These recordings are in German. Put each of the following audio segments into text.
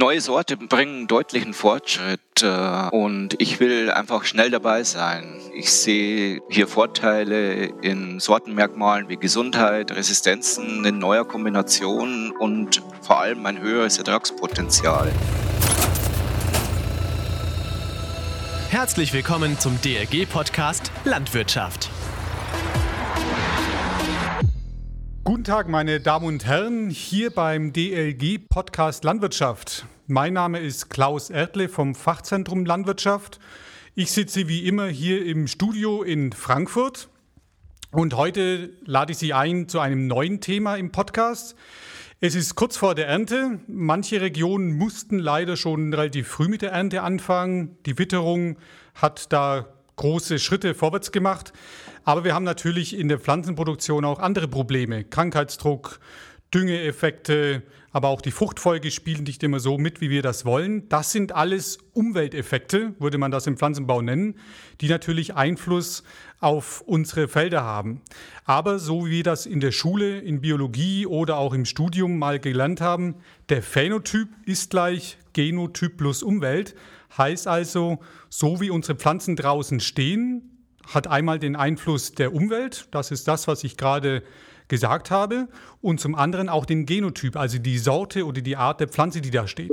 Neue Sorte bringen deutlichen Fortschritt äh, und ich will einfach schnell dabei sein. Ich sehe hier Vorteile in Sortenmerkmalen wie Gesundheit, Resistenzen in neuer Kombination und vor allem ein höheres Ertragspotenzial. Herzlich willkommen zum DRG-Podcast Landwirtschaft. Guten Tag, meine Damen und Herren, hier beim DLG Podcast Landwirtschaft. Mein Name ist Klaus Erdle vom Fachzentrum Landwirtschaft. Ich sitze wie immer hier im Studio in Frankfurt und heute lade ich Sie ein zu einem neuen Thema im Podcast. Es ist kurz vor der Ernte. Manche Regionen mussten leider schon relativ früh mit der Ernte anfangen. Die Witterung hat da große Schritte vorwärts gemacht. Aber wir haben natürlich in der Pflanzenproduktion auch andere Probleme. Krankheitsdruck, Düngeeffekte, aber auch die Fruchtfolge spielen nicht immer so mit, wie wir das wollen. Das sind alles Umwelteffekte, würde man das im Pflanzenbau nennen, die natürlich Einfluss auf unsere Felder haben. Aber so wie wir das in der Schule, in Biologie oder auch im Studium mal gelernt haben, der Phänotyp ist gleich Genotyp plus Umwelt. Heißt also, so wie unsere Pflanzen draußen stehen, hat einmal den Einfluss der Umwelt, das ist das, was ich gerade gesagt habe, und zum anderen auch den Genotyp, also die Sorte oder die Art der Pflanze, die da steht.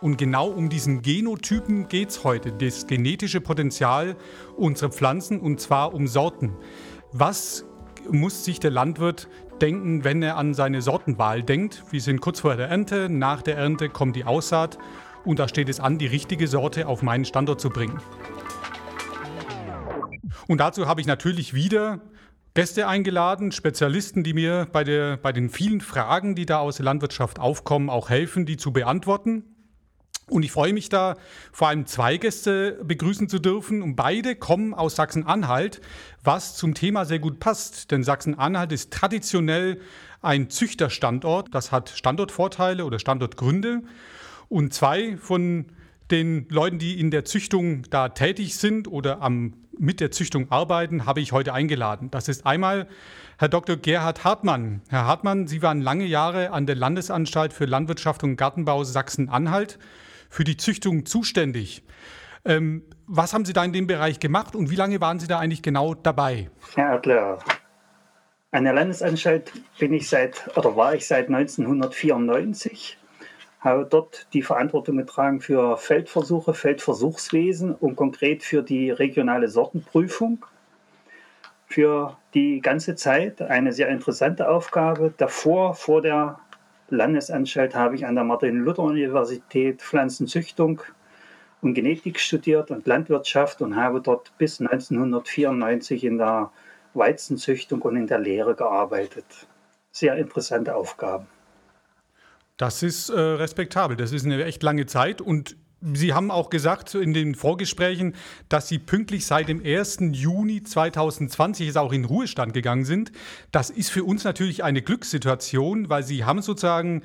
Und genau um diesen Genotypen geht es heute, das genetische Potenzial unserer Pflanzen und zwar um Sorten. Was muss sich der Landwirt denken, wenn er an seine Sortenwahl denkt? Wir sind kurz vor der Ernte, nach der Ernte kommt die Aussaat und da steht es an, die richtige Sorte auf meinen Standort zu bringen. Und dazu habe ich natürlich wieder Gäste eingeladen, Spezialisten, die mir bei, der, bei den vielen Fragen, die da aus der Landwirtschaft aufkommen, auch helfen, die zu beantworten. Und ich freue mich da, vor allem zwei Gäste begrüßen zu dürfen. Und beide kommen aus Sachsen-Anhalt, was zum Thema sehr gut passt. Denn Sachsen-Anhalt ist traditionell ein Züchterstandort. Das hat Standortvorteile oder Standortgründe. Und zwei von den Leuten, die in der Züchtung da tätig sind oder am mit der Züchtung arbeiten, habe ich heute eingeladen. Das ist einmal Herr Dr. Gerhard Hartmann. Herr Hartmann, Sie waren lange Jahre an der Landesanstalt für Landwirtschaft und Gartenbau Sachsen-Anhalt für die Züchtung zuständig. Ähm, was haben Sie da in dem Bereich gemacht und wie lange waren Sie da eigentlich genau dabei? Herr Adler, an der Landesanstalt bin ich seit oder war ich seit 1994 habe dort die Verantwortung getragen für Feldversuche, Feldversuchswesen und konkret für die regionale Sortenprüfung. Für die ganze Zeit eine sehr interessante Aufgabe. Davor, vor der Landesanstalt, habe ich an der Martin-Luther-Universität Pflanzenzüchtung und Genetik studiert und Landwirtschaft und habe dort bis 1994 in der Weizenzüchtung und in der Lehre gearbeitet. Sehr interessante Aufgaben. Das ist äh, respektabel. Das ist eine echt lange Zeit. Und Sie haben auch gesagt in den Vorgesprächen, dass Sie pünktlich seit dem 1. Juni 2020 jetzt auch in Ruhestand gegangen sind. Das ist für uns natürlich eine Glückssituation, weil Sie haben sozusagen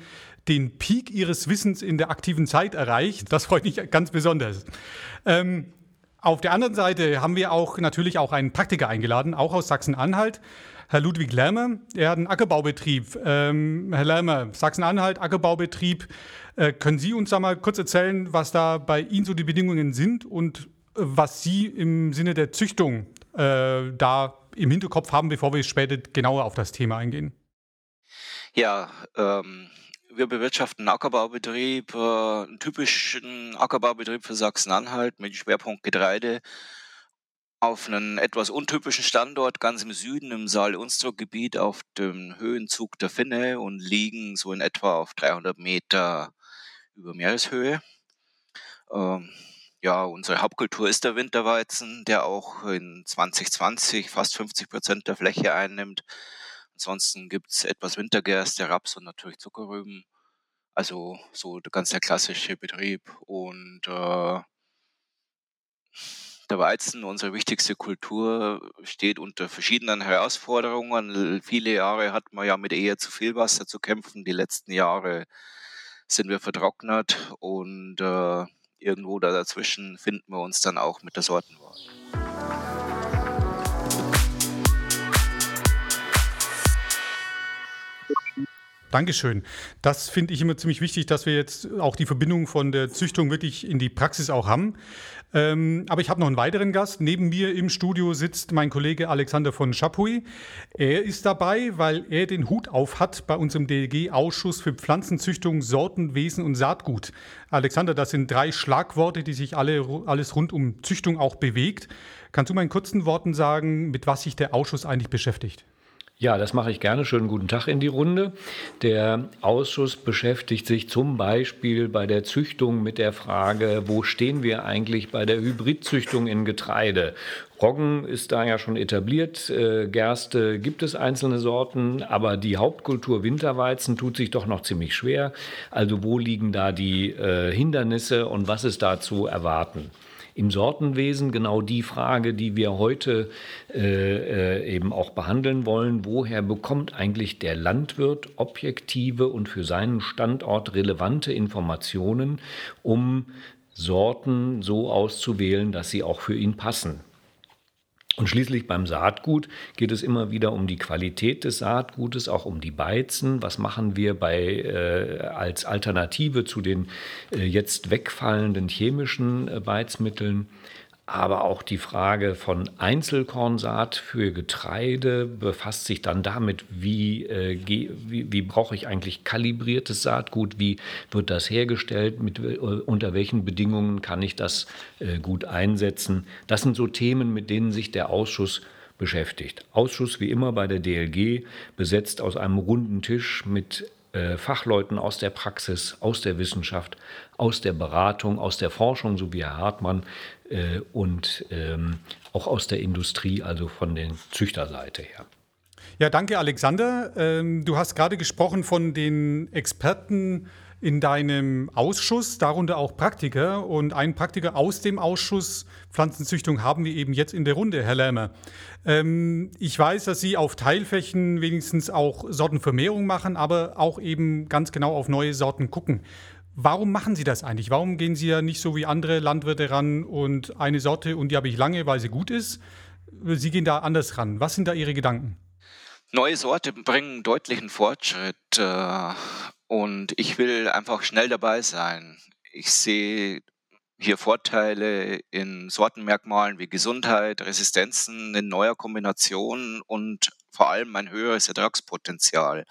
den Peak Ihres Wissens in der aktiven Zeit erreicht. Das freut mich ganz besonders. Ähm, auf der anderen Seite haben wir auch natürlich auch einen Praktiker eingeladen, auch aus Sachsen-Anhalt. Herr Ludwig Lermer. Er hat einen Ackerbaubetrieb. Ähm, Herr Lermer, Sachsen-Anhalt, Ackerbaubetrieb. Äh, können Sie uns da mal kurz erzählen, was da bei Ihnen so die Bedingungen sind und äh, was Sie im Sinne der Züchtung äh, da im Hinterkopf haben, bevor wir später genauer auf das Thema eingehen? Ja, ähm, wir bewirtschaften einen Ackerbaubetrieb, äh, einen typischen Ackerbaubetrieb für Sachsen-Anhalt mit Schwerpunkt Getreide auf einen etwas untypischen Standort ganz im Süden im Saal-Unstrut-Gebiet auf dem Höhenzug der Finne und liegen so in etwa auf 300 Meter über Meereshöhe. Ähm, ja, unsere Hauptkultur ist der Winterweizen, der auch in 2020 fast 50 Prozent der Fläche einnimmt. Ansonsten gibt es etwas Wintergerste, Raps und natürlich Zuckerrüben. Also so ganz der klassische Betrieb und äh, der Weizen, unsere wichtigste Kultur, steht unter verschiedenen Herausforderungen. Viele Jahre hat man ja mit eher zu viel Wasser zu kämpfen. Die letzten Jahre sind wir vertrocknet und äh, irgendwo da dazwischen finden wir uns dann auch mit der Sortenwahl. Dankeschön. Das finde ich immer ziemlich wichtig, dass wir jetzt auch die Verbindung von der Züchtung wirklich in die Praxis auch haben. Ähm, aber ich habe noch einen weiteren Gast. Neben mir im Studio sitzt mein Kollege Alexander von Chapuis. Er ist dabei, weil er den Hut auf hat bei unserem DLG-Ausschuss für Pflanzenzüchtung, Sortenwesen und Saatgut. Alexander, das sind drei Schlagworte, die sich alle, alles rund um Züchtung auch bewegt. Kannst du mal in kurzen Worten sagen, mit was sich der Ausschuss eigentlich beschäftigt? Ja, das mache ich gerne. Schönen guten Tag in die Runde. Der Ausschuss beschäftigt sich zum Beispiel bei der Züchtung mit der Frage, wo stehen wir eigentlich bei der Hybridzüchtung in Getreide? Roggen ist da ja schon etabliert, äh, Gerste gibt es einzelne Sorten, aber die Hauptkultur Winterweizen tut sich doch noch ziemlich schwer. Also wo liegen da die äh, Hindernisse und was ist da zu erwarten? Im Sortenwesen genau die Frage, die wir heute äh, äh, eben auch behandeln wollen. Woher bekommt eigentlich der Landwirt objektive und für seinen Standort relevante Informationen, um Sorten so auszuwählen, dass sie auch für ihn passen? Und schließlich beim Saatgut geht es immer wieder um die Qualität des Saatgutes, auch um die Beizen. Was machen wir bei, äh, als Alternative zu den äh, jetzt wegfallenden chemischen äh, Beizmitteln? Aber auch die Frage von Einzelkornsaat für Getreide befasst sich dann damit, wie, äh, wie, wie, brauche ich eigentlich kalibriertes Saatgut, wie wird das hergestellt, mit, äh, unter welchen Bedingungen kann ich das äh, gut einsetzen. Das sind so Themen, mit denen sich der Ausschuss beschäftigt. Ausschuss wie immer bei der DLG, besetzt aus einem runden Tisch mit äh, Fachleuten aus der Praxis, aus der Wissenschaft, aus der Beratung, aus der Forschung, so wie Herr Hartmann, äh, und ähm, auch aus der Industrie, also von der Züchterseite her. Ja, danke Alexander. Ähm, du hast gerade gesprochen von den Experten in deinem Ausschuss, darunter auch Praktiker. Und einen Praktiker aus dem Ausschuss Pflanzenzüchtung haben wir eben jetzt in der Runde, Herr Lämmer. Ähm, ich weiß, dass Sie auf Teilflächen wenigstens auch Sortenvermehrung machen, aber auch eben ganz genau auf neue Sorten gucken. Warum machen Sie das eigentlich? Warum gehen Sie ja nicht so wie andere Landwirte ran und eine Sorte und die habe ich lange, weil sie gut ist? Sie gehen da anders ran. Was sind da Ihre Gedanken? Neue Sorten bringen deutlichen Fortschritt äh, und ich will einfach schnell dabei sein. Ich sehe hier Vorteile in Sortenmerkmalen wie Gesundheit, Resistenzen in neuer Kombination und vor allem ein höheres Ertragspotenzial.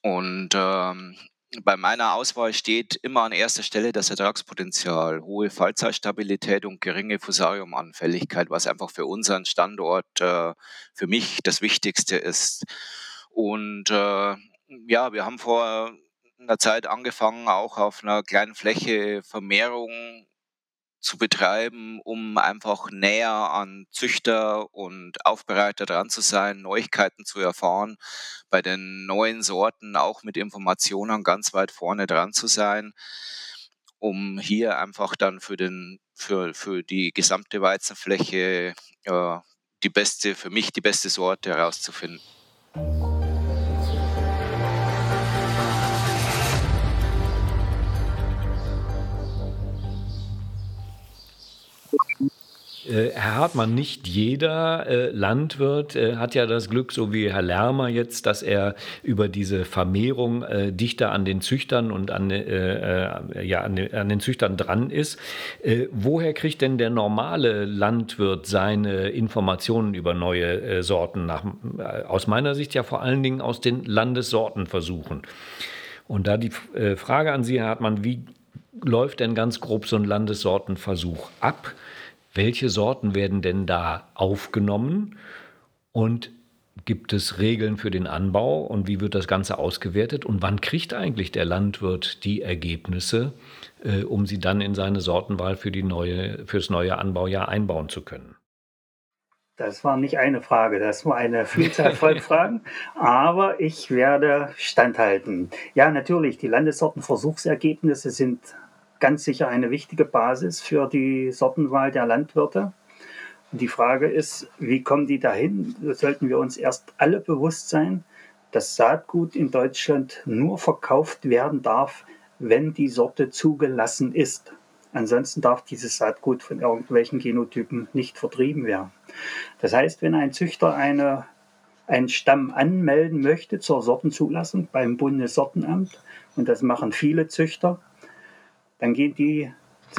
Und ähm, bei meiner Auswahl steht immer an erster Stelle das Ertragspotenzial, hohe Fallzeitstabilität und geringe Fusariumanfälligkeit, was einfach für unseren Standort äh, für mich das Wichtigste ist. Und äh, ja, wir haben vor einer Zeit angefangen, auch auf einer kleinen Fläche Vermehrung zu betreiben, um einfach näher an Züchter und Aufbereiter dran zu sein, Neuigkeiten zu erfahren, bei den neuen Sorten auch mit Informationen ganz weit vorne dran zu sein, um hier einfach dann für, den, für, für die gesamte Weizenfläche äh, die beste, für mich die beste Sorte herauszufinden. Herr Hartmann, nicht jeder äh, Landwirt äh, hat ja das Glück, so wie Herr Lermer jetzt, dass er über diese Vermehrung äh, dichter an den Züchtern und an, äh, äh, ja, an, den, Züchtern dran ist. woher kriegt denn der normale Landwirt seine Informationen über neue Sorten? Nach, aus meiner Sicht ja vor allen Dingen aus den Landessortenversuchen. Und da die Frage an Sie, Herr Hartmann, wie läuft denn ganz grob so ein Landessortenversuch ab? Welche Sorten werden denn da aufgenommen und gibt es Regeln für den Anbau und wie wird das Ganze ausgewertet und wann kriegt eigentlich der Landwirt die Ergebnisse, äh, um sie dann in seine Sortenwahl für die neue, fürs neue Anbaujahr einbauen zu können? Das war nicht eine Frage, das war eine Vielzahl von Fragen, aber ich werde standhalten. Ja, natürlich, die Landessortenversuchsergebnisse sind ganz sicher eine wichtige Basis für die Sortenwahl der Landwirte. Und die Frage ist, wie kommen die dahin? Da sollten wir uns erst alle bewusst sein, dass Saatgut in Deutschland nur verkauft werden darf, wenn die Sorte zugelassen ist. Ansonsten darf dieses Saatgut von irgendwelchen Genotypen nicht vertrieben werden. Das heißt, wenn ein Züchter eine einen Stamm anmelden möchte zur Sortenzulassung beim Bundessortenamt, und das machen viele Züchter, dann gehen die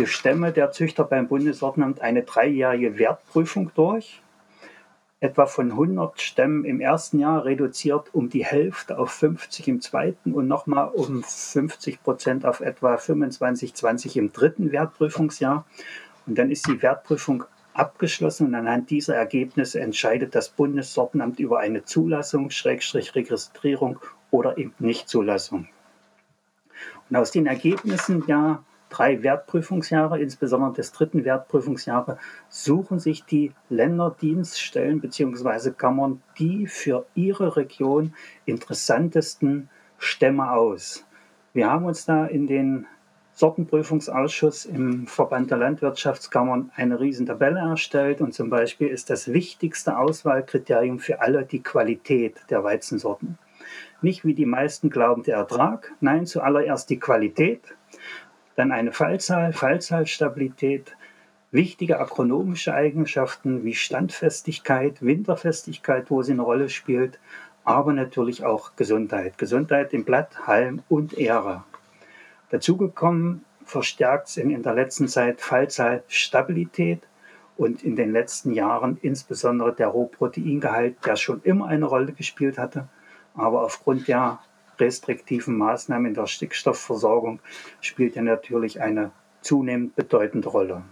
Stämme der Züchter beim Bundessortenamt eine dreijährige Wertprüfung durch. Etwa von 100 Stämmen im ersten Jahr reduziert um die Hälfte auf 50 im zweiten und nochmal um 50 Prozent auf etwa 25, 20 im dritten Wertprüfungsjahr. Und dann ist die Wertprüfung abgeschlossen und anhand dieser Ergebnisse entscheidet das Bundessortenamt über eine Zulassung, Schrägstrich Registrierung oder eben Nichtzulassung. Und aus den Ergebnissen der drei Wertprüfungsjahre, insbesondere des dritten Wertprüfungsjahres, suchen sich die Länderdienststellen bzw. Kammern die für ihre Region interessantesten Stämme aus. Wir haben uns da in den Sortenprüfungsausschuss im Verband der Landwirtschaftskammern eine Riesentabelle erstellt und zum Beispiel ist das wichtigste Auswahlkriterium für alle die Qualität der Weizensorten. Nicht wie die meisten glauben der Ertrag, nein, zuallererst die Qualität, dann eine Fallzahl, Fallzahlstabilität, wichtige agronomische Eigenschaften wie Standfestigkeit, Winterfestigkeit, wo sie eine Rolle spielt, aber natürlich auch Gesundheit. Gesundheit im Blatt, Halm und Ähre. Dazugekommen verstärkt in der letzten Zeit Fallzahlstabilität und in den letzten Jahren insbesondere der Rohproteingehalt, der schon immer eine Rolle gespielt hatte, aber aufgrund der restriktiven Maßnahmen in der Stickstoffversorgung spielt er natürlich eine zunehmend bedeutende Rolle.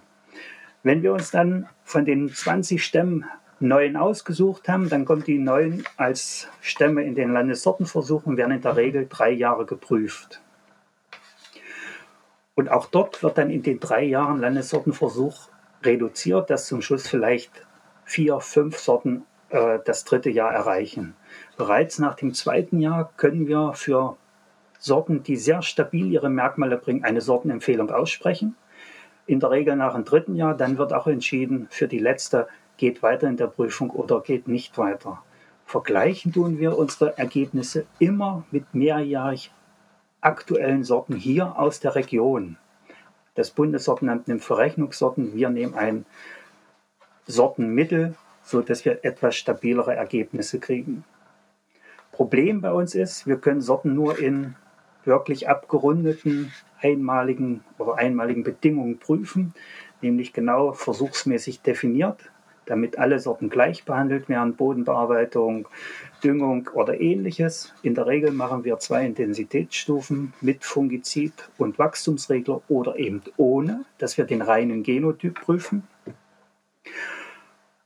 Wenn wir uns dann von den 20 Stämmen neun ausgesucht haben, dann kommen die neun als Stämme in den Landessortenversuchen, werden in der Regel drei Jahre geprüft. Und auch dort wird dann in den drei Jahren Landessortenversuch reduziert, dass zum Schluss vielleicht vier, fünf Sorten äh, das dritte Jahr erreichen. Bereits nach dem zweiten Jahr können wir für Sorten, die sehr stabil ihre Merkmale bringen, eine Sortenempfehlung aussprechen. In der Regel nach dem dritten Jahr, dann wird auch entschieden, für die letzte geht weiter in der Prüfung oder geht nicht weiter. Vergleichen tun wir unsere Ergebnisse immer mit mehrjährig aktuellen Sorten hier aus der Region. Das Bundessortenamt nimmt Verrechnungssorten, wir nehmen ein Sortenmittel, sodass wir etwas stabilere Ergebnisse kriegen. Problem bei uns ist, wir können Sorten nur in wirklich abgerundeten, einmaligen oder einmaligen Bedingungen prüfen, nämlich genau versuchsmäßig definiert damit alle Sorten gleich behandelt werden, Bodenbearbeitung, Düngung oder ähnliches. In der Regel machen wir zwei Intensitätsstufen mit Fungizid und Wachstumsregler oder eben ohne, dass wir den reinen Genotyp prüfen.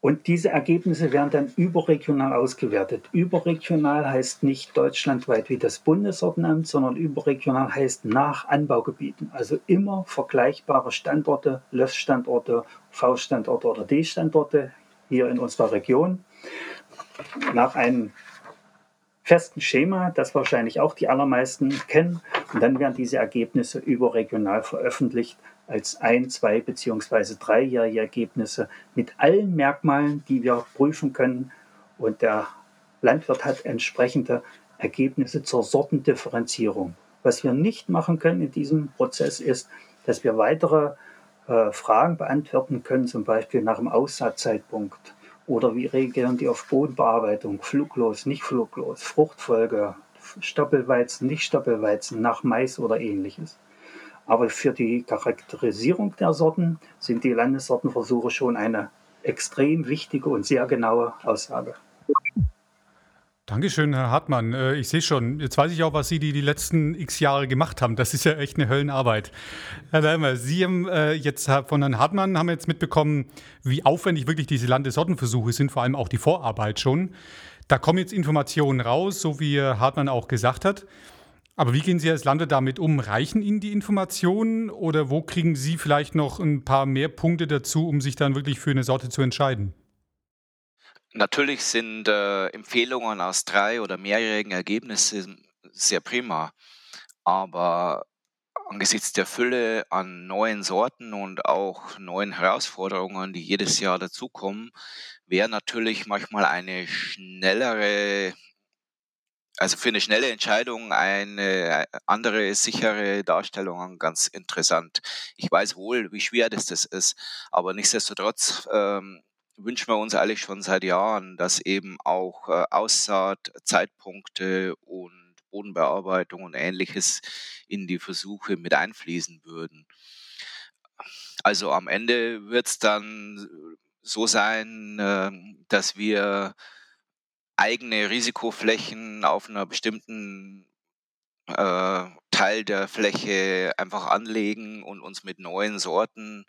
Und diese Ergebnisse werden dann überregional ausgewertet. Überregional heißt nicht deutschlandweit wie das Bundessortenamt, sondern überregional heißt nach Anbaugebieten. Also immer vergleichbare Standorte, LÖS-Standorte, V-Standorte oder D-Standorte hier in unserer Region. Nach einem festen Schema, das wahrscheinlich auch die allermeisten kennen. Und dann werden diese Ergebnisse überregional veröffentlicht als ein, zwei beziehungsweise dreijährige Ergebnisse mit allen Merkmalen, die wir prüfen können. Und der Landwirt hat entsprechende Ergebnisse zur Sortendifferenzierung. Was wir nicht machen können in diesem Prozess ist, dass wir weitere äh, Fragen beantworten können, zum Beispiel nach dem Aussaatzeitpunkt oder wie reagieren die auf Bodenbearbeitung, fluglos, nicht fluglos, Fruchtfolge, Stoppelweizen, nicht Stoppelweizen, nach Mais oder ähnliches. Aber für die Charakterisierung der Sorten sind die Landessortenversuche schon eine extrem wichtige und sehr genaue Aussage. Dankeschön, Herr Hartmann. Äh, ich sehe schon, jetzt weiß ich auch, was Sie die, die letzten x Jahre gemacht haben. Das ist ja echt eine Höllenarbeit. Herr Leimer, Sie haben äh, jetzt von Herrn Hartmann haben jetzt mitbekommen, wie aufwendig wirklich diese Landessortenversuche sind, vor allem auch die Vorarbeit schon. Da kommen jetzt Informationen raus, so wie Hartmann auch gesagt hat. Aber wie gehen Sie als Lande damit um? Reichen Ihnen die Informationen oder wo kriegen Sie vielleicht noch ein paar mehr Punkte dazu, um sich dann wirklich für eine Sorte zu entscheiden? Natürlich sind äh, Empfehlungen aus drei oder mehrjährigen Ergebnissen sehr prima, aber angesichts der Fülle an neuen Sorten und auch neuen Herausforderungen, die jedes Jahr dazukommen, wäre natürlich manchmal eine schnellere, also für eine schnelle Entscheidung eine andere sichere Darstellung ganz interessant. Ich weiß wohl, wie schwer das, das ist, aber nichtsdestotrotz ähm, wünschen wir uns eigentlich schon seit Jahren, dass eben auch äh, Aussaatzeitpunkte und Bodenbearbeitung und ähnliches in die Versuche mit einfließen würden. Also am Ende wird es dann so sein, äh, dass wir eigene Risikoflächen auf einer bestimmten äh, Teil der Fläche einfach anlegen und uns mit neuen Sorten,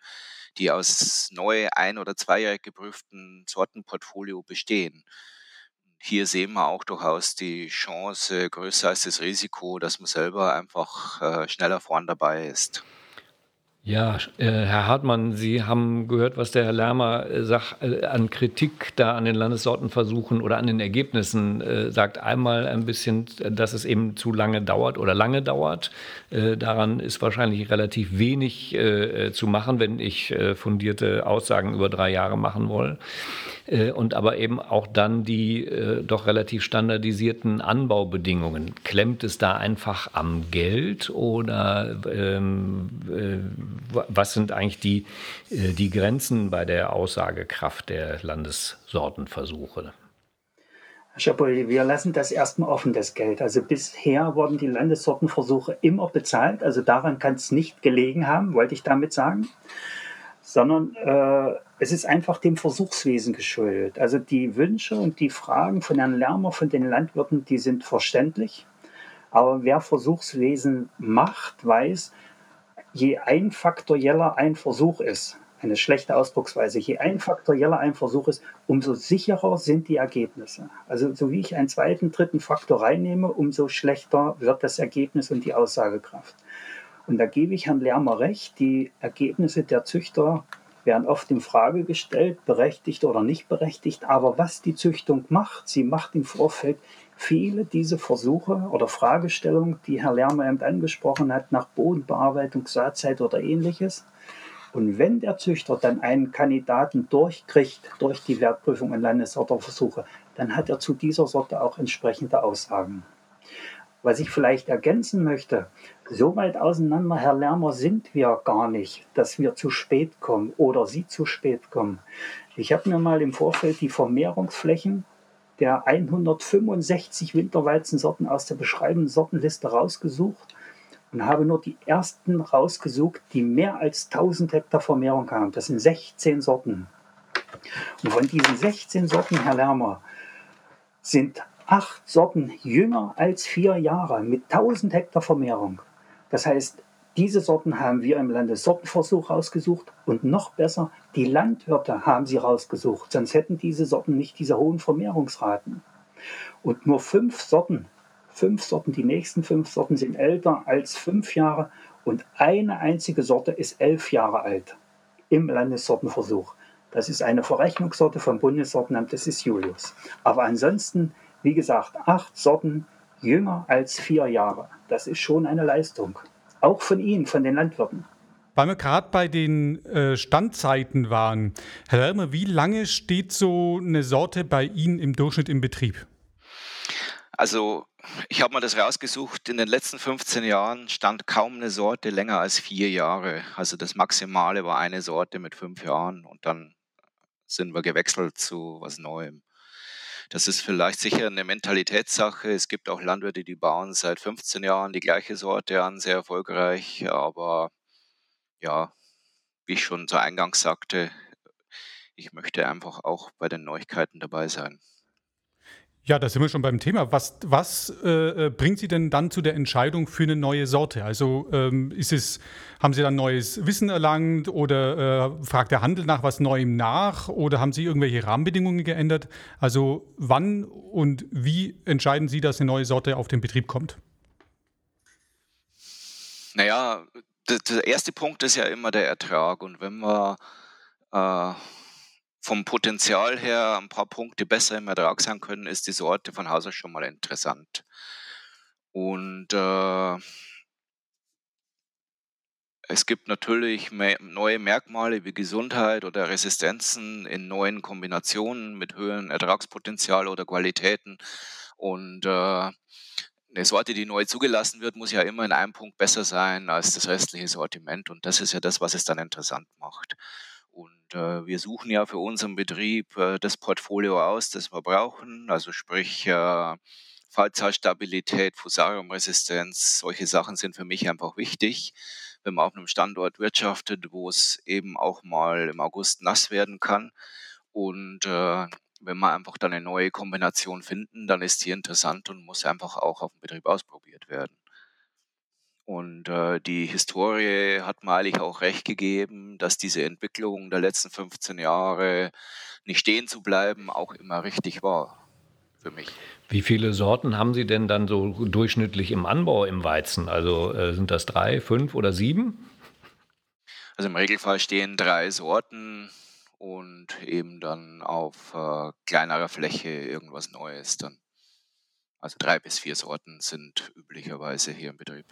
die aus neu ein- oder zweijährig geprüften Sortenportfolio bestehen. Hier sehen wir auch durchaus die Chance größer als das Risiko, dass man selber einfach äh, schneller vorn dabei ist. Ja, äh, Herr Hartmann, Sie haben gehört, was der Herr Lermer äh, äh, an Kritik da an den Landessortenversuchen oder an den Ergebnissen äh, sagt. Einmal ein bisschen, dass es eben zu lange dauert oder lange dauert. Daran ist wahrscheinlich relativ wenig zu machen, wenn ich fundierte Aussagen über drei Jahre machen will. und aber eben auch dann die doch relativ standardisierten Anbaubedingungen. Klemmt es da einfach am Geld oder ähm, was sind eigentlich die, äh, die Grenzen bei der Aussagekraft der Landessortenversuche? Herr Schapol, wir lassen das erstmal offen, das Geld. Also bisher wurden die Landessortenversuche immer bezahlt. Also daran kann es nicht gelegen haben, wollte ich damit sagen. Sondern äh, es ist einfach dem Versuchswesen geschuldet. Also die Wünsche und die Fragen von Herrn Lermer, von den Landwirten, die sind verständlich. Aber wer Versuchswesen macht, weiß, je einfaktorieller ein Versuch ist, eine schlechte Ausdrucksweise, je einfaktorieller ein Versuch ist, umso sicherer sind die Ergebnisse. Also so wie ich einen zweiten, dritten Faktor reinnehme, umso schlechter wird das Ergebnis und die Aussagekraft. Und da gebe ich Herrn Lermer recht, die Ergebnisse der Züchter werden oft in Frage gestellt, berechtigt oder nicht berechtigt. Aber was die Züchtung macht, sie macht im Vorfeld viele dieser Versuche oder Fragestellungen, die Herr Lermer eben angesprochen hat, nach Bodenbearbeitung, Saatzeit oder ähnliches. Und wenn der Züchter dann einen Kandidaten durchkriegt durch die Wertprüfung und Landessorterversuche, dann hat er zu dieser Sorte auch entsprechende Aussagen. Was ich vielleicht ergänzen möchte, so weit auseinander, Herr Lermer, sind wir gar nicht, dass wir zu spät kommen oder Sie zu spät kommen. Ich habe mir mal im Vorfeld die Vermehrungsflächen der 165 Winterweizensorten aus der beschreibenden Sortenliste rausgesucht und habe nur die ersten rausgesucht, die mehr als 1000 Hektar Vermehrung haben. Das sind 16 Sorten. Und von diesen 16 Sorten, Herr Lermer, sind acht Sorten jünger als vier Jahre mit 1000 Hektar Vermehrung. Das heißt, diese Sorten haben wir im Landessortenversuch rausgesucht und noch besser, die Landwirte haben sie rausgesucht, sonst hätten diese Sorten nicht diese hohen Vermehrungsraten. Und nur fünf Sorten, fünf Sorten, die nächsten fünf Sorten sind älter als fünf Jahre und eine einzige Sorte ist elf Jahre alt im Landessortenversuch. Das ist eine Verrechnungssorte vom Bundessortenamt, das ist Julius. Aber ansonsten, wie gesagt, acht Sorten jünger als vier Jahre. Das ist schon eine Leistung. Auch von Ihnen, von den Landwirten. Weil wir gerade bei den äh, Standzeiten waren, Herr Lermer, wie lange steht so eine Sorte bei Ihnen im Durchschnitt im Betrieb? Also ich habe mir das rausgesucht, in den letzten 15 Jahren stand kaum eine Sorte länger als vier Jahre. Also das Maximale war eine Sorte mit fünf Jahren und dann sind wir gewechselt zu was Neuem. Das ist vielleicht sicher eine Mentalitätssache. Es gibt auch Landwirte, die bauen seit 15 Jahren die gleiche Sorte an, sehr erfolgreich. Aber ja, wie ich schon zu Eingangs sagte, ich möchte einfach auch bei den Neuigkeiten dabei sein. Ja, da sind wir schon beim Thema. Was, was äh, bringt Sie denn dann zu der Entscheidung für eine neue Sorte? Also ähm, ist es, haben Sie dann neues Wissen erlangt oder äh, fragt der Handel nach was Neuem nach oder haben Sie irgendwelche Rahmenbedingungen geändert? Also wann und wie entscheiden Sie, dass eine neue Sorte auf den Betrieb kommt? Naja, der erste Punkt ist ja immer der Ertrag. Und wenn wir äh, vom Potenzial her ein paar Punkte besser im Ertrag sein können, ist die Sorte von Haus aus schon mal interessant. Und äh, es gibt natürlich neue Merkmale wie Gesundheit oder Resistenzen in neuen Kombinationen mit höherem Ertragspotenzial oder Qualitäten. Und äh, eine Sorte, die neu zugelassen wird, muss ja immer in einem Punkt besser sein als das restliche Sortiment. Und das ist ja das, was es dann interessant macht. Und äh, wir suchen ja für unseren Betrieb äh, das Portfolio aus, das wir brauchen. Also sprich äh, Fallzahlstabilität, Fusariumresistenz, solche Sachen sind für mich einfach wichtig. Wenn man auf einem Standort wirtschaftet, wo es eben auch mal im August nass werden kann und äh, wenn wir einfach dann eine neue Kombination finden, dann ist die interessant und muss einfach auch auf dem Betrieb ausprobiert werden. Und äh, die Historie hat mir eigentlich auch recht gegeben, dass diese Entwicklung der letzten 15 Jahre nicht stehen zu bleiben auch immer richtig war für mich. Wie viele Sorten haben Sie denn dann so durchschnittlich im Anbau im Weizen? Also äh, sind das drei, fünf oder sieben? Also im Regelfall stehen drei Sorten und eben dann auf äh, kleinerer Fläche irgendwas Neues dann. Also drei bis vier Sorten sind üblicherweise hier im Betrieb.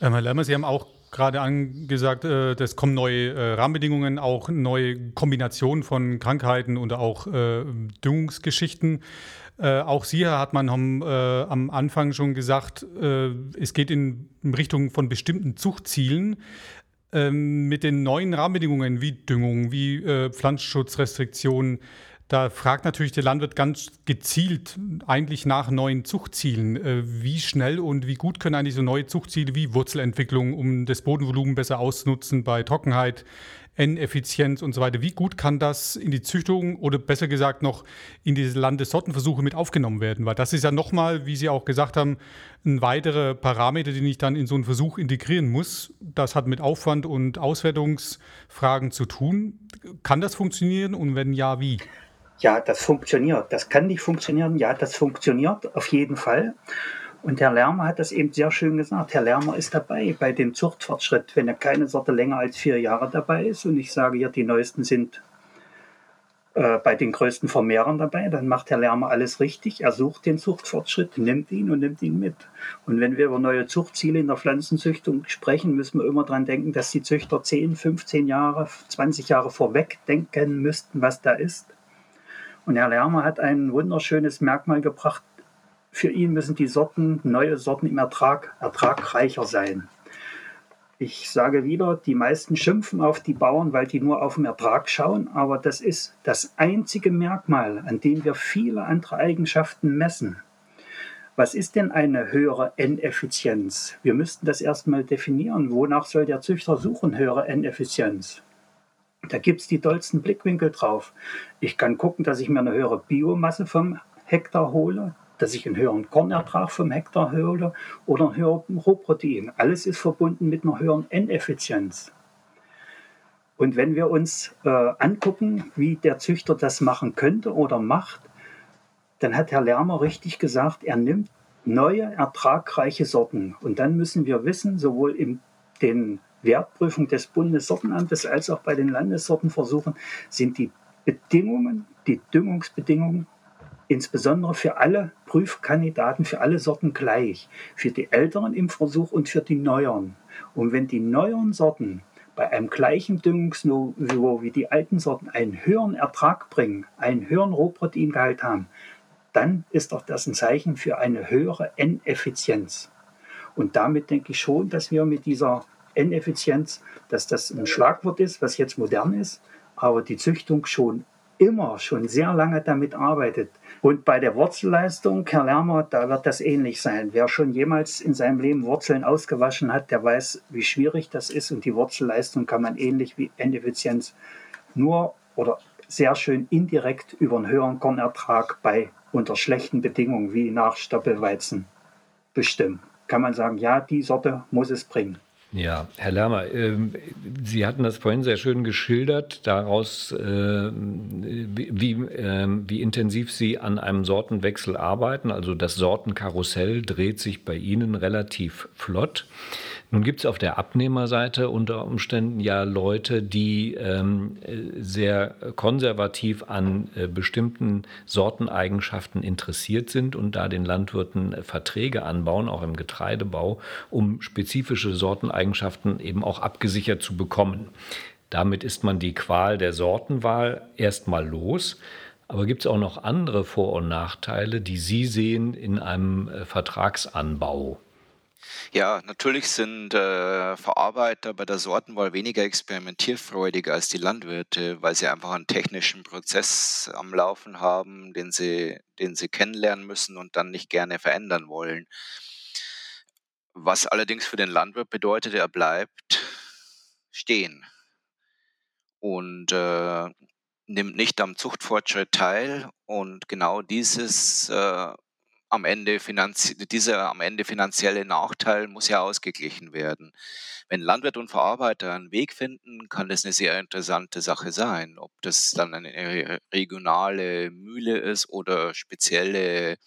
Ähm, Herr Lermer, Sie haben auch gerade angesagt, äh, es kommen neue äh, Rahmenbedingungen, auch neue Kombinationen von Krankheiten und auch äh, Düngungsgeschichten. Äh, auch Sie, Herr Hartmann, haben äh, am Anfang schon gesagt, äh, es geht in Richtung von bestimmten Zuchtzielen. Ähm, mit den neuen Rahmenbedingungen wie Düngung, wie äh, Pflanzenschutzrestriktionen, da fragt natürlich der Landwirt ganz gezielt eigentlich nach neuen Zuchtzielen. Äh, wie schnell und wie gut können eigentlich so neue Zuchtziele wie Wurzelentwicklung, um das Bodenvolumen besser auszunutzen bei Trockenheit, N-Effizienz und so weiter. Wie gut kann das in die Züchtung oder besser gesagt noch in diese Landessortenversuche mit aufgenommen werden? Weil das ist ja nochmal, wie Sie auch gesagt haben, ein weiterer Parameter, den ich dann in so einen Versuch integrieren muss. Das hat mit Aufwand und Auswertungsfragen zu tun. Kann das funktionieren und wenn ja, wie? Ja, das funktioniert. Das kann nicht funktionieren. Ja, das funktioniert auf jeden Fall. Und Herr Lermer hat das eben sehr schön gesagt. Herr Lermer ist dabei bei dem Zuchtfortschritt, wenn er keine Sorte länger als vier Jahre dabei ist. Und ich sage hier, die neuesten sind äh, bei den größten Vermehrern dabei. Dann macht Herr Lermer alles richtig. Er sucht den Zuchtfortschritt, nimmt ihn und nimmt ihn mit. Und wenn wir über neue Zuchtziele in der Pflanzenzüchtung sprechen, müssen wir immer daran denken, dass die Züchter 10, 15 Jahre, 20 Jahre vorweg denken müssten, was da ist. Und Herr Lermer hat ein wunderschönes Merkmal gebracht. Für ihn müssen die Sorten, neue Sorten im Ertrag ertragreicher sein. Ich sage wieder, die meisten schimpfen auf die Bauern, weil die nur auf den Ertrag schauen, aber das ist das einzige Merkmal, an dem wir viele andere Eigenschaften messen. Was ist denn eine höhere N-Effizienz? Wir müssten das erstmal definieren. Wonach soll der Züchter suchen, höhere N-Effizienz? Da gibt es die tollsten Blickwinkel drauf. Ich kann gucken, dass ich mir eine höhere Biomasse vom Hektar hole, dass ich einen höheren Kornertrag vom Hektar hole oder einen höheren Rohprotein. Alles ist verbunden mit einer höheren N-Effizienz. Und wenn wir uns äh, angucken, wie der Züchter das machen könnte oder macht, dann hat Herr Lermer richtig gesagt, er nimmt neue, ertragreiche Sorten. Und dann müssen wir wissen, sowohl in den Wertprüfung des Bundessortenamtes als auch bei den Landessortenversuchen sind die Bedingungen, die Düngungsbedingungen, insbesondere für alle Prüfkandidaten, für alle Sorten gleich. Für die älteren im Versuch und für die neueren. Und wenn die neueren Sorten bei einem gleichen Düngungsniveau wie die alten Sorten einen höheren Ertrag bringen, einen höheren Rohproteingehalt haben, dann ist doch das ein Zeichen für eine höhere N-Effizienz. Und damit denke ich schon, dass wir mit dieser N-Effizienz, dass das ein Schlagwort ist, was jetzt modern ist, aber die Züchtung schon immer, schon sehr lange damit arbeitet. Und bei der Wurzelleistung, Herr Lermer, da wird das ähnlich sein. Wer schon jemals in seinem Leben Wurzeln ausgewaschen hat, der weiß, wie schwierig das ist. Und die Wurzelleistung kann man ähnlich wie N-Effizienz nur oder sehr schön indirekt über einen höheren Kornertrag bei unter schlechten Bedingungen wie nach Stoppelweizen bestimmen. Kann man sagen, ja, die Sorte muss es bringen. Ja, Herr Lermer, äh, Sie hatten das vorhin sehr schön geschildert, daraus, äh, wie, äh, wie intensiv Sie an einem Sortenwechsel arbeiten. Also das Sortenkarussell dreht sich bei Ihnen relativ flott. Nun gibt es auf der Abnehmerseite unter Umständen ja Leute, die ähm, sehr konservativ an äh, bestimmten Sorteneigenschaften interessiert sind und da den Landwirten Verträge anbauen, auch im Getreidebau, um spezifische Sorteneigenschaften eben auch abgesichert zu bekommen. Damit ist man die Qual der Sortenwahl erstmal los. Aber gibt es auch noch andere Vor- und Nachteile, die Sie sehen in einem äh, Vertragsanbau? Ja, natürlich sind äh, Verarbeiter bei der Sortenwahl weniger experimentierfreudig als die Landwirte, weil sie einfach einen technischen Prozess am Laufen haben, den sie, den sie kennenlernen müssen und dann nicht gerne verändern wollen. Was allerdings für den Landwirt bedeutet, er bleibt stehen und äh, nimmt nicht am Zuchtfortschritt teil. Und genau dieses äh, am Ende dieser am Ende finanzielle Nachteil muss ja ausgeglichen werden. Wenn Landwirt und Verarbeiter einen Weg finden, kann das eine sehr interessante Sache sein. Ob das dann eine regionale Mühle ist oder spezielle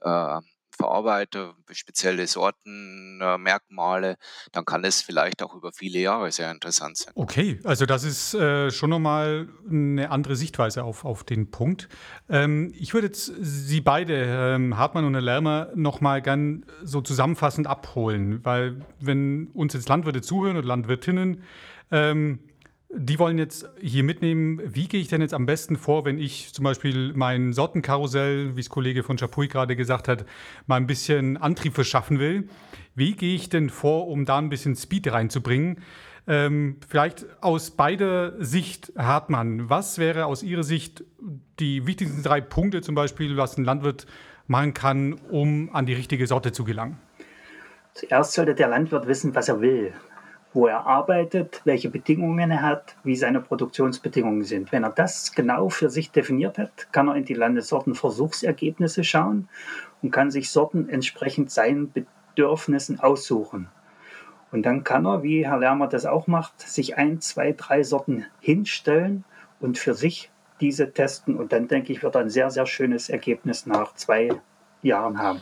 äh, Verarbeiter, spezielle Sortenmerkmale, dann kann es vielleicht auch über viele Jahre sehr interessant sein. Okay, also das ist äh, schon nochmal eine andere Sichtweise auf, auf den Punkt. Ähm, ich würde jetzt Sie beide, ähm, Hartmann und Herr Lermer, nochmal gern so zusammenfassend abholen, weil wenn uns jetzt Landwirte zuhören oder Landwirtinnen, ähm, die wollen jetzt hier mitnehmen, wie gehe ich denn jetzt am besten vor, wenn ich zum Beispiel mein Sortenkarussell, wie es Kollege von Chapuis gerade gesagt hat, mal ein bisschen Antrieb verschaffen will. Wie gehe ich denn vor, um da ein bisschen Speed reinzubringen? Ähm, vielleicht aus beider Sicht, Hartmann, was wäre aus Ihrer Sicht die wichtigsten drei Punkte zum Beispiel, was ein Landwirt machen kann, um an die richtige Sorte zu gelangen? Zuerst sollte der Landwirt wissen, was er will wo er arbeitet, welche Bedingungen er hat, wie seine Produktionsbedingungen sind. Wenn er das genau für sich definiert hat, kann er in die Landessortenversuchsergebnisse schauen und kann sich Sorten entsprechend seinen Bedürfnissen aussuchen. Und dann kann er, wie Herr Lermer das auch macht, sich ein, zwei, drei Sorten hinstellen und für sich diese testen. Und dann denke ich, wird er ein sehr, sehr schönes Ergebnis nach zwei Jahren haben.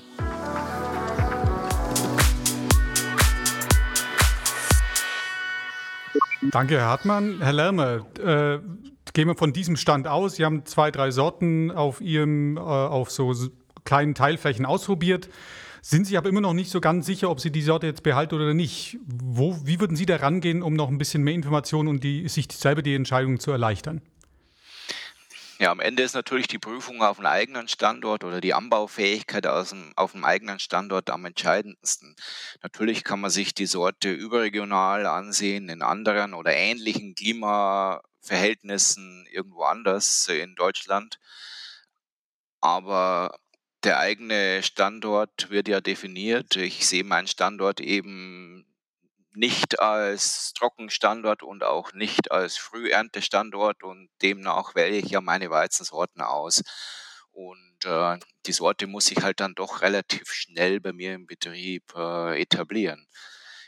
Danke, Herr Hartmann. Herr Lermer, äh, gehen wir von diesem Stand aus. Sie haben zwei, drei Sorten auf Ihrem, äh, auf so kleinen Teilflächen ausprobiert. Sind Sie aber immer noch nicht so ganz sicher, ob Sie die Sorte jetzt behalten oder nicht. Wo, wie würden Sie da rangehen, um noch ein bisschen mehr Informationen und die, sich selber die Entscheidung zu erleichtern? Ja, am Ende ist natürlich die Prüfung auf dem eigenen Standort oder die Anbaufähigkeit aus dem, auf dem eigenen Standort am entscheidendsten. Natürlich kann man sich die Sorte überregional ansehen, in anderen oder ähnlichen Klimaverhältnissen irgendwo anders in Deutschland. Aber der eigene Standort wird ja definiert. Ich sehe meinen Standort eben nicht als Trockenstandort und auch nicht als Früherntestandort und demnach wähle ich ja meine Weizensorten aus. Und äh, die Sorte muss sich halt dann doch relativ schnell bei mir im Betrieb äh, etablieren.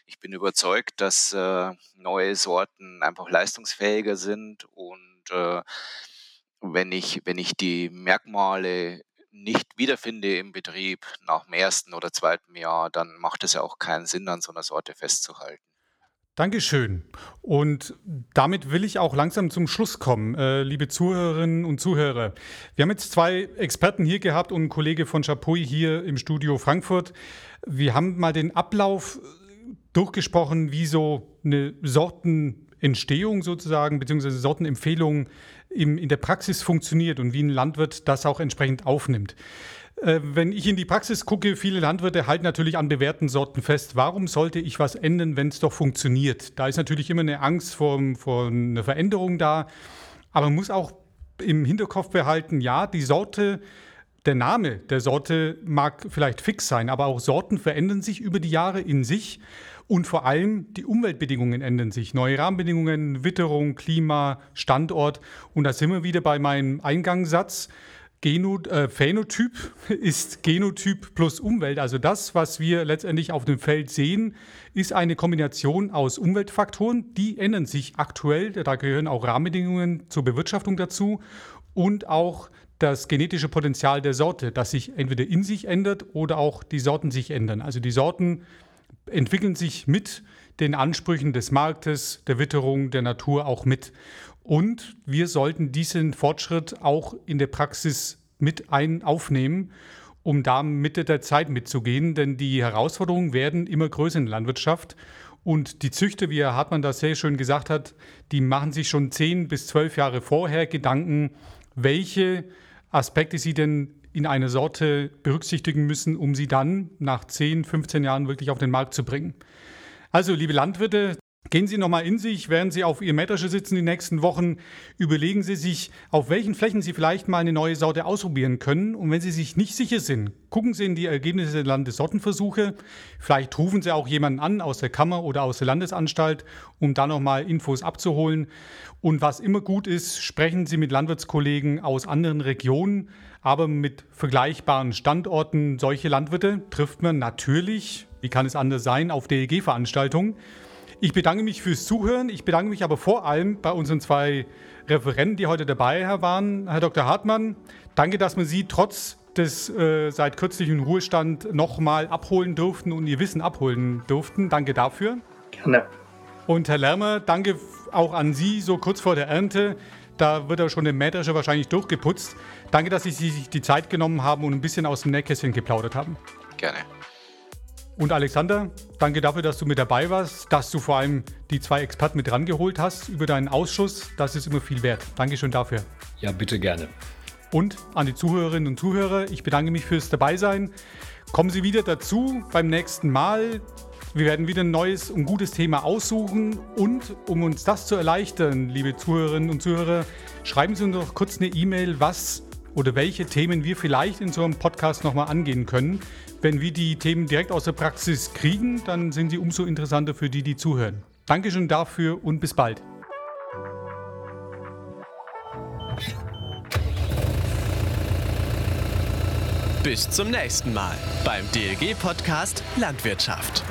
Ich bin überzeugt, dass äh, neue Sorten einfach leistungsfähiger sind und äh, wenn ich, wenn ich die Merkmale nicht wiederfinde im Betrieb nach dem ersten oder zweiten Jahr, dann macht es ja auch keinen Sinn, an so einer Sorte festzuhalten. Dankeschön. Und damit will ich auch langsam zum Schluss kommen, äh, liebe Zuhörerinnen und Zuhörer. Wir haben jetzt zwei Experten hier gehabt und einen Kollege von Chapuis hier im Studio Frankfurt. Wir haben mal den Ablauf durchgesprochen, wie so eine Sortenentstehung sozusagen, beziehungsweise Sortenempfehlung im, in der Praxis funktioniert und wie ein Landwirt das auch entsprechend aufnimmt. Äh, wenn ich in die Praxis gucke, viele Landwirte halten natürlich an bewährten Sorten fest. Warum sollte ich was ändern, wenn es doch funktioniert? Da ist natürlich immer eine Angst vor, vor einer Veränderung da. Aber man muss auch im Hinterkopf behalten, ja, die Sorte, der Name der Sorte mag vielleicht fix sein, aber auch Sorten verändern sich über die Jahre in sich. Und vor allem die Umweltbedingungen ändern sich. Neue Rahmenbedingungen, Witterung, Klima, Standort. Und da sind wir wieder bei meinem Eingangssatz. Geno, äh, Phänotyp ist Genotyp plus Umwelt. Also das, was wir letztendlich auf dem Feld sehen, ist eine Kombination aus Umweltfaktoren. Die ändern sich aktuell. Da gehören auch Rahmenbedingungen zur Bewirtschaftung dazu und auch das genetische Potenzial der Sorte, das sich entweder in sich ändert oder auch die Sorten sich ändern. Also die Sorten entwickeln sich mit den Ansprüchen des Marktes, der Witterung, der Natur auch mit. Und wir sollten diesen Fortschritt auch in der Praxis mit ein aufnehmen, um da Mitte der Zeit mitzugehen, denn die Herausforderungen werden immer größer in der Landwirtschaft. Und die Züchter, wie Herr Hartmann das sehr schön gesagt hat, die machen sich schon zehn bis zwölf Jahre vorher Gedanken, welche Aspekte sie denn in einer Sorte berücksichtigen müssen, um sie dann nach 10, 15 Jahren wirklich auf den Markt zu bringen. Also, liebe Landwirte, Gehen Sie nochmal in sich, während Sie auf Ihrem Mähdrescher sitzen die nächsten Wochen. Überlegen Sie sich, auf welchen Flächen Sie vielleicht mal eine neue Sorte ausprobieren können. Und wenn Sie sich nicht sicher sind, gucken Sie in die Ergebnisse der Landessortenversuche. Vielleicht rufen Sie auch jemanden an aus der Kammer oder aus der Landesanstalt, um da nochmal Infos abzuholen. Und was immer gut ist, sprechen Sie mit Landwirtskollegen aus anderen Regionen, aber mit vergleichbaren Standorten. Solche Landwirte trifft man natürlich, wie kann es anders sein, auf DEG-Veranstaltungen. Ich bedanke mich fürs Zuhören. Ich bedanke mich aber vor allem bei unseren zwei Referenten, die heute dabei waren. Herr Dr. Hartmann, danke, dass wir Sie trotz des äh, seit kürzlichem Ruhestand nochmal abholen durften und Ihr Wissen abholen durften. Danke dafür. Gerne. Und Herr Lermer, danke auch an Sie so kurz vor der Ernte. Da wird er schon im Mähdrescher wahrscheinlich durchgeputzt. Danke, dass Sie sich die Zeit genommen haben und ein bisschen aus dem Nähkästchen geplaudert haben. Gerne. Und Alexander, danke dafür, dass du mit dabei warst, dass du vor allem die zwei Experten mit rangeholt hast über deinen Ausschuss. Das ist immer viel wert. Dankeschön dafür. Ja, bitte gerne. Und an die Zuhörerinnen und Zuhörer, ich bedanke mich fürs Dabeisein. Kommen Sie wieder dazu beim nächsten Mal. Wir werden wieder ein neues und gutes Thema aussuchen. Und um uns das zu erleichtern, liebe Zuhörerinnen und Zuhörer, schreiben Sie uns noch kurz eine E-Mail, was oder welche Themen wir vielleicht in so einem Podcast nochmal angehen können. Wenn wir die Themen direkt aus der Praxis kriegen, dann sind sie umso interessanter für die, die zuhören. Dankeschön dafür und bis bald. Bis zum nächsten Mal beim DLG-Podcast Landwirtschaft.